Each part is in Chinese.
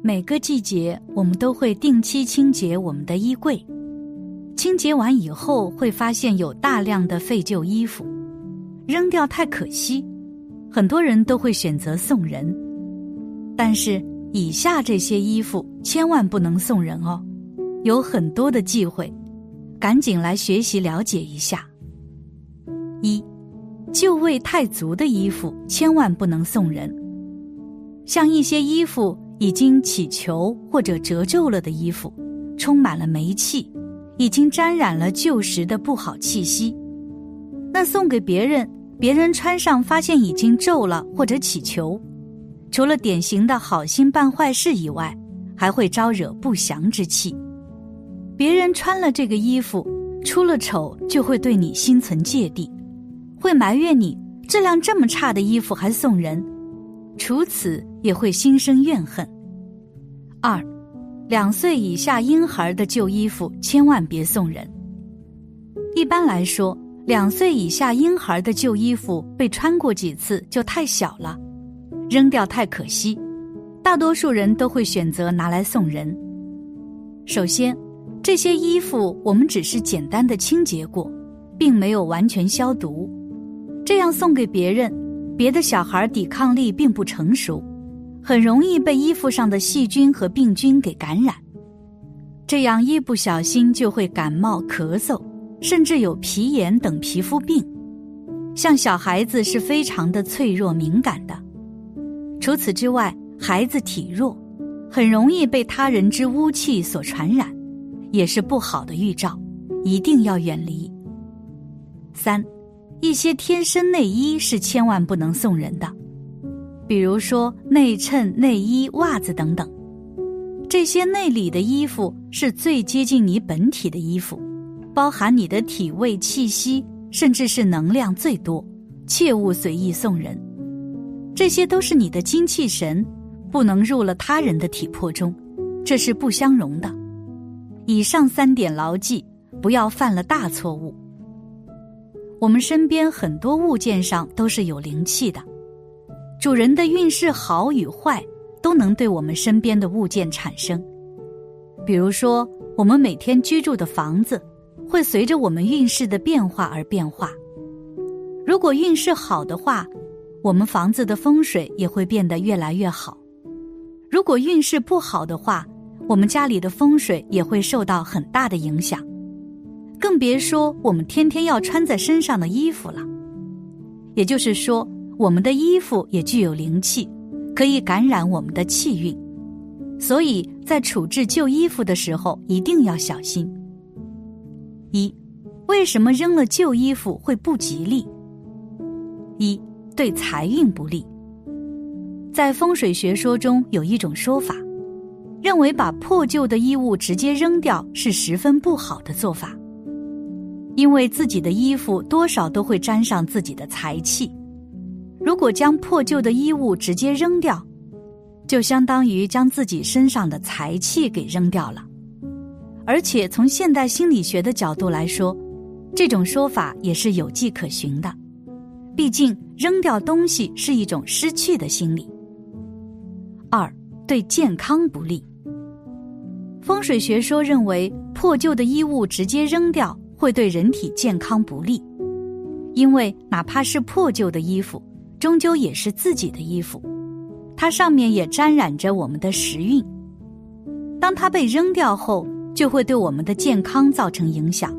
每个季节，我们都会定期清洁我们的衣柜。清洁完以后，会发现有大量的废旧衣服，扔掉太可惜，很多人都会选择送人。但是，以下这些衣服千万不能送人哦，有很多的忌讳，赶紧来学习了解一下。一，旧味太足的衣服千万不能送人，像一些衣服已经起球或者褶皱了的衣服，充满了霉气。已经沾染了旧时的不好气息，那送给别人，别人穿上发现已经皱了或者起球，除了典型的好心办坏事以外，还会招惹不祥之气。别人穿了这个衣服，出了丑就会对你心存芥蒂，会埋怨你质量这么差的衣服还送人，除此也会心生怨恨。二。两岁以下婴孩的旧衣服千万别送人。一般来说，两岁以下婴孩的旧衣服被穿过几次就太小了，扔掉太可惜。大多数人都会选择拿来送人。首先，这些衣服我们只是简单的清洁过，并没有完全消毒，这样送给别人，别的小孩抵抗力并不成熟。很容易被衣服上的细菌和病菌给感染，这样一不小心就会感冒、咳嗽，甚至有皮炎等皮肤病。像小孩子是非常的脆弱敏感的。除此之外，孩子体弱，很容易被他人之污气所传染，也是不好的预兆，一定要远离。三，一些贴身内衣是千万不能送人的。比如说内衬、内衣、袜子等等，这些内里的衣服是最接近你本体的衣服，包含你的体味、气息，甚至是能量最多，切勿随意送人。这些都是你的精气神，不能入了他人的体魄中，这是不相容的。以上三点牢记，不要犯了大错误。我们身边很多物件上都是有灵气的。主人的运势好与坏，都能对我们身边的物件产生。比如说，我们每天居住的房子，会随着我们运势的变化而变化。如果运势好的话，我们房子的风水也会变得越来越好；如果运势不好的话，我们家里的风水也会受到很大的影响。更别说我们天天要穿在身上的衣服了。也就是说。我们的衣服也具有灵气，可以感染我们的气运，所以在处置旧衣服的时候一定要小心。一，为什么扔了旧衣服会不吉利？一，对财运不利。在风水学说中有一种说法，认为把破旧的衣物直接扔掉是十分不好的做法，因为自己的衣服多少都会沾上自己的财气。如果将破旧的衣物直接扔掉，就相当于将自己身上的财气给扔掉了。而且从现代心理学的角度来说，这种说法也是有迹可循的。毕竟扔掉东西是一种失去的心理。二，对健康不利。风水学说认为，破旧的衣物直接扔掉会对人体健康不利，因为哪怕是破旧的衣服。终究也是自己的衣服，它上面也沾染着我们的时运。当它被扔掉后，就会对我们的健康造成影响。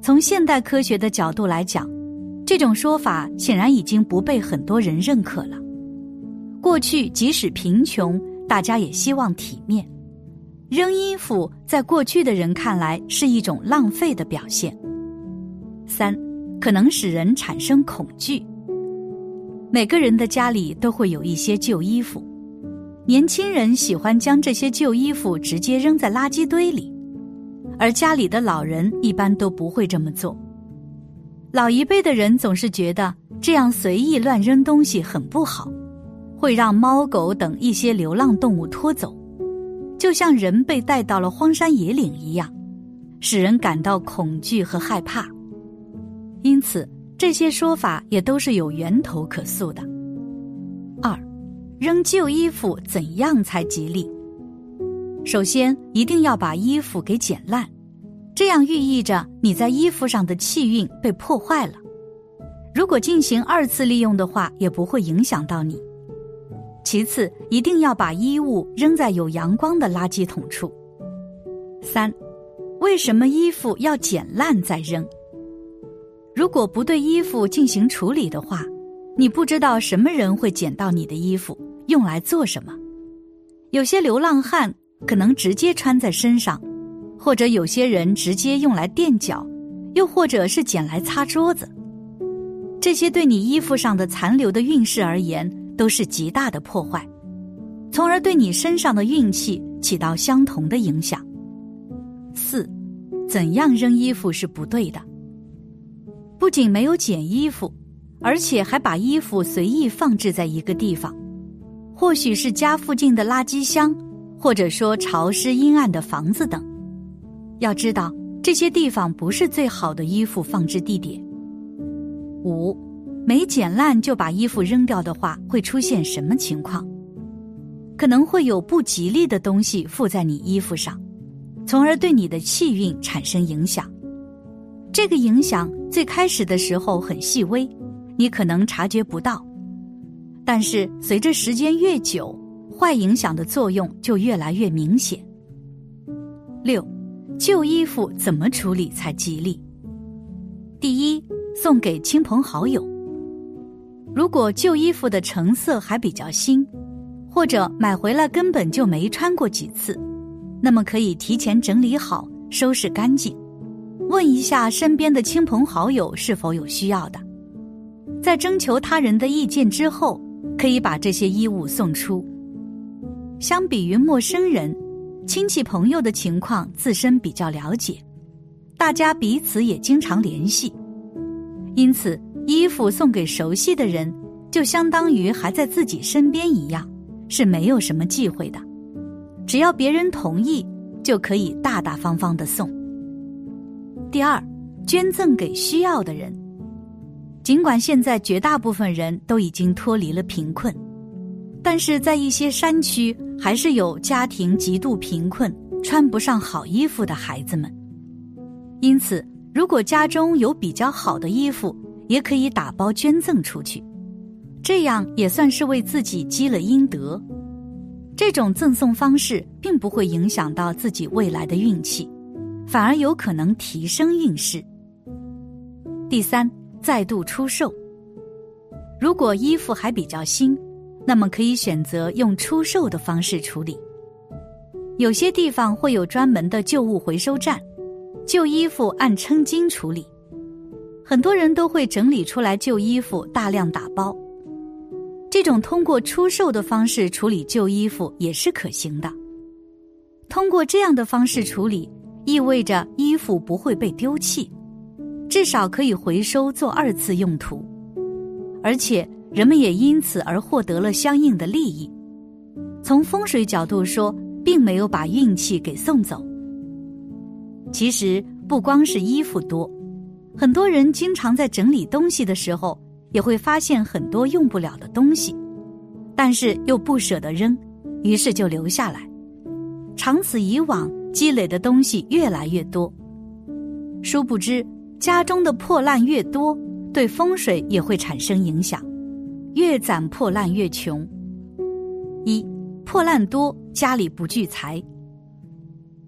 从现代科学的角度来讲，这种说法显然已经不被很多人认可了。过去即使贫穷，大家也希望体面，扔衣服在过去的人看来是一种浪费的表现。三，可能使人产生恐惧。每个人的家里都会有一些旧衣服，年轻人喜欢将这些旧衣服直接扔在垃圾堆里，而家里的老人一般都不会这么做。老一辈的人总是觉得这样随意乱扔东西很不好，会让猫狗等一些流浪动物拖走，就像人被带到了荒山野岭一样，使人感到恐惧和害怕。因此。这些说法也都是有源头可溯的。二，扔旧衣服怎样才吉利？首先一定要把衣服给剪烂，这样寓意着你在衣服上的气运被破坏了。如果进行二次利用的话，也不会影响到你。其次，一定要把衣物扔在有阳光的垃圾桶处。三，为什么衣服要剪烂再扔？如果不对衣服进行处理的话，你不知道什么人会捡到你的衣服，用来做什么。有些流浪汉可能直接穿在身上，或者有些人直接用来垫脚，又或者是捡来擦桌子。这些对你衣服上的残留的运势而言，都是极大的破坏，从而对你身上的运气起到相同的影响。四，怎样扔衣服是不对的？不仅没有捡衣服，而且还把衣服随意放置在一个地方，或许是家附近的垃圾箱，或者说潮湿阴暗的房子等。要知道，这些地方不是最好的衣服放置地点。五，没剪烂就把衣服扔掉的话，会出现什么情况？可能会有不吉利的东西附在你衣服上，从而对你的气运产生影响。这个影响最开始的时候很细微，你可能察觉不到，但是随着时间越久，坏影响的作用就越来越明显。六，旧衣服怎么处理才吉利？第一。送给亲朋好友。如果旧衣服的成色还比较新，或者买回来根本就没穿过几次，那么可以提前整理好，收拾干净，问一下身边的亲朋好友是否有需要的。在征求他人的意见之后，可以把这些衣物送出。相比于陌生人，亲戚朋友的情况自身比较了解，大家彼此也经常联系。因此，衣服送给熟悉的人，就相当于还在自己身边一样，是没有什么忌讳的。只要别人同意，就可以大大方方的送。第二，捐赠给需要的人。尽管现在绝大部分人都已经脱离了贫困，但是在一些山区，还是有家庭极度贫困、穿不上好衣服的孩子们。因此。如果家中有比较好的衣服，也可以打包捐赠出去，这样也算是为自己积了阴德。这种赠送方式并不会影响到自己未来的运气，反而有可能提升运势。第三，再度出售。如果衣服还比较新，那么可以选择用出售的方式处理。有些地方会有专门的旧物回收站。旧衣服按称斤处理，很多人都会整理出来旧衣服，大量打包。这种通过出售的方式处理旧衣服也是可行的。通过这样的方式处理，意味着衣服不会被丢弃，至少可以回收做二次用途，而且人们也因此而获得了相应的利益。从风水角度说，并没有把运气给送走。其实不光是衣服多，很多人经常在整理东西的时候，也会发现很多用不了的东西，但是又不舍得扔，于是就留下来。长此以往，积累的东西越来越多。殊不知，家中的破烂越多，对风水也会产生影响，越攒破烂越穷。一破烂多，家里不聚财。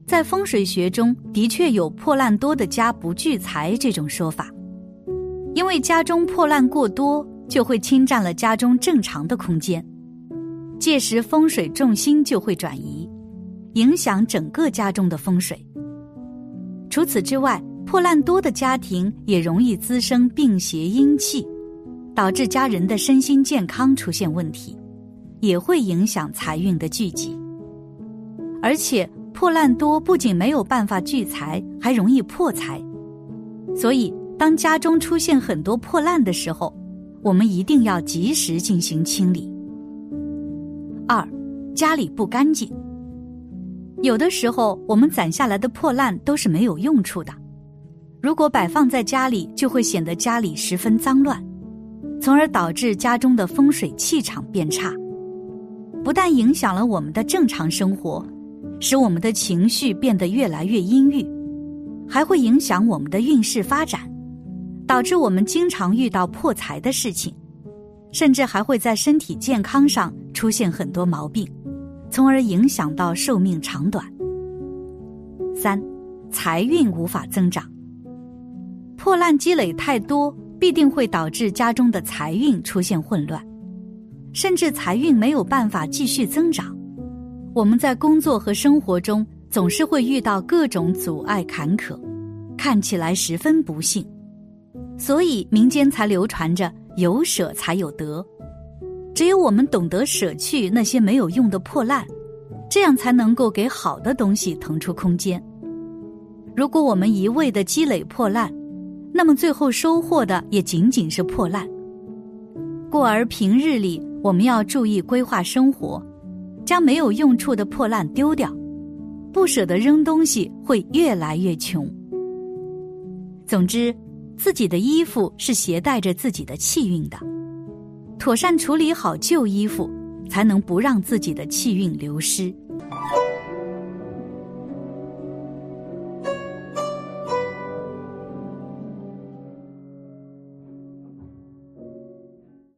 在风水学中，的确有破烂多的家不聚财这种说法，因为家中破烂过多，就会侵占了家中正常的空间，届时风水重心就会转移，影响整个家中的风水。除此之外，破烂多的家庭也容易滋生病邪阴气，导致家人的身心健康出现问题，也会影响财运的聚集，而且。破烂多不仅没有办法聚财，还容易破财。所以，当家中出现很多破烂的时候，我们一定要及时进行清理。二，家里不干净。有的时候，我们攒下来的破烂都是没有用处的，如果摆放在家里，就会显得家里十分脏乱，从而导致家中的风水气场变差，不但影响了我们的正常生活。使我们的情绪变得越来越阴郁，还会影响我们的运势发展，导致我们经常遇到破财的事情，甚至还会在身体健康上出现很多毛病，从而影响到寿命长短。三，财运无法增长，破烂积累太多，必定会导致家中的财运出现混乱，甚至财运没有办法继续增长。我们在工作和生活中总是会遇到各种阻碍坎坷，看起来十分不幸，所以民间才流传着“有舍才有得”。只有我们懂得舍去那些没有用的破烂，这样才能够给好的东西腾出空间。如果我们一味的积累破烂，那么最后收获的也仅仅是破烂。故而平日里我们要注意规划生活。将没有用处的破烂丢掉，不舍得扔东西，会越来越穷。总之，自己的衣服是携带着自己的气运的，妥善处理好旧衣服，才能不让自己的气运流失。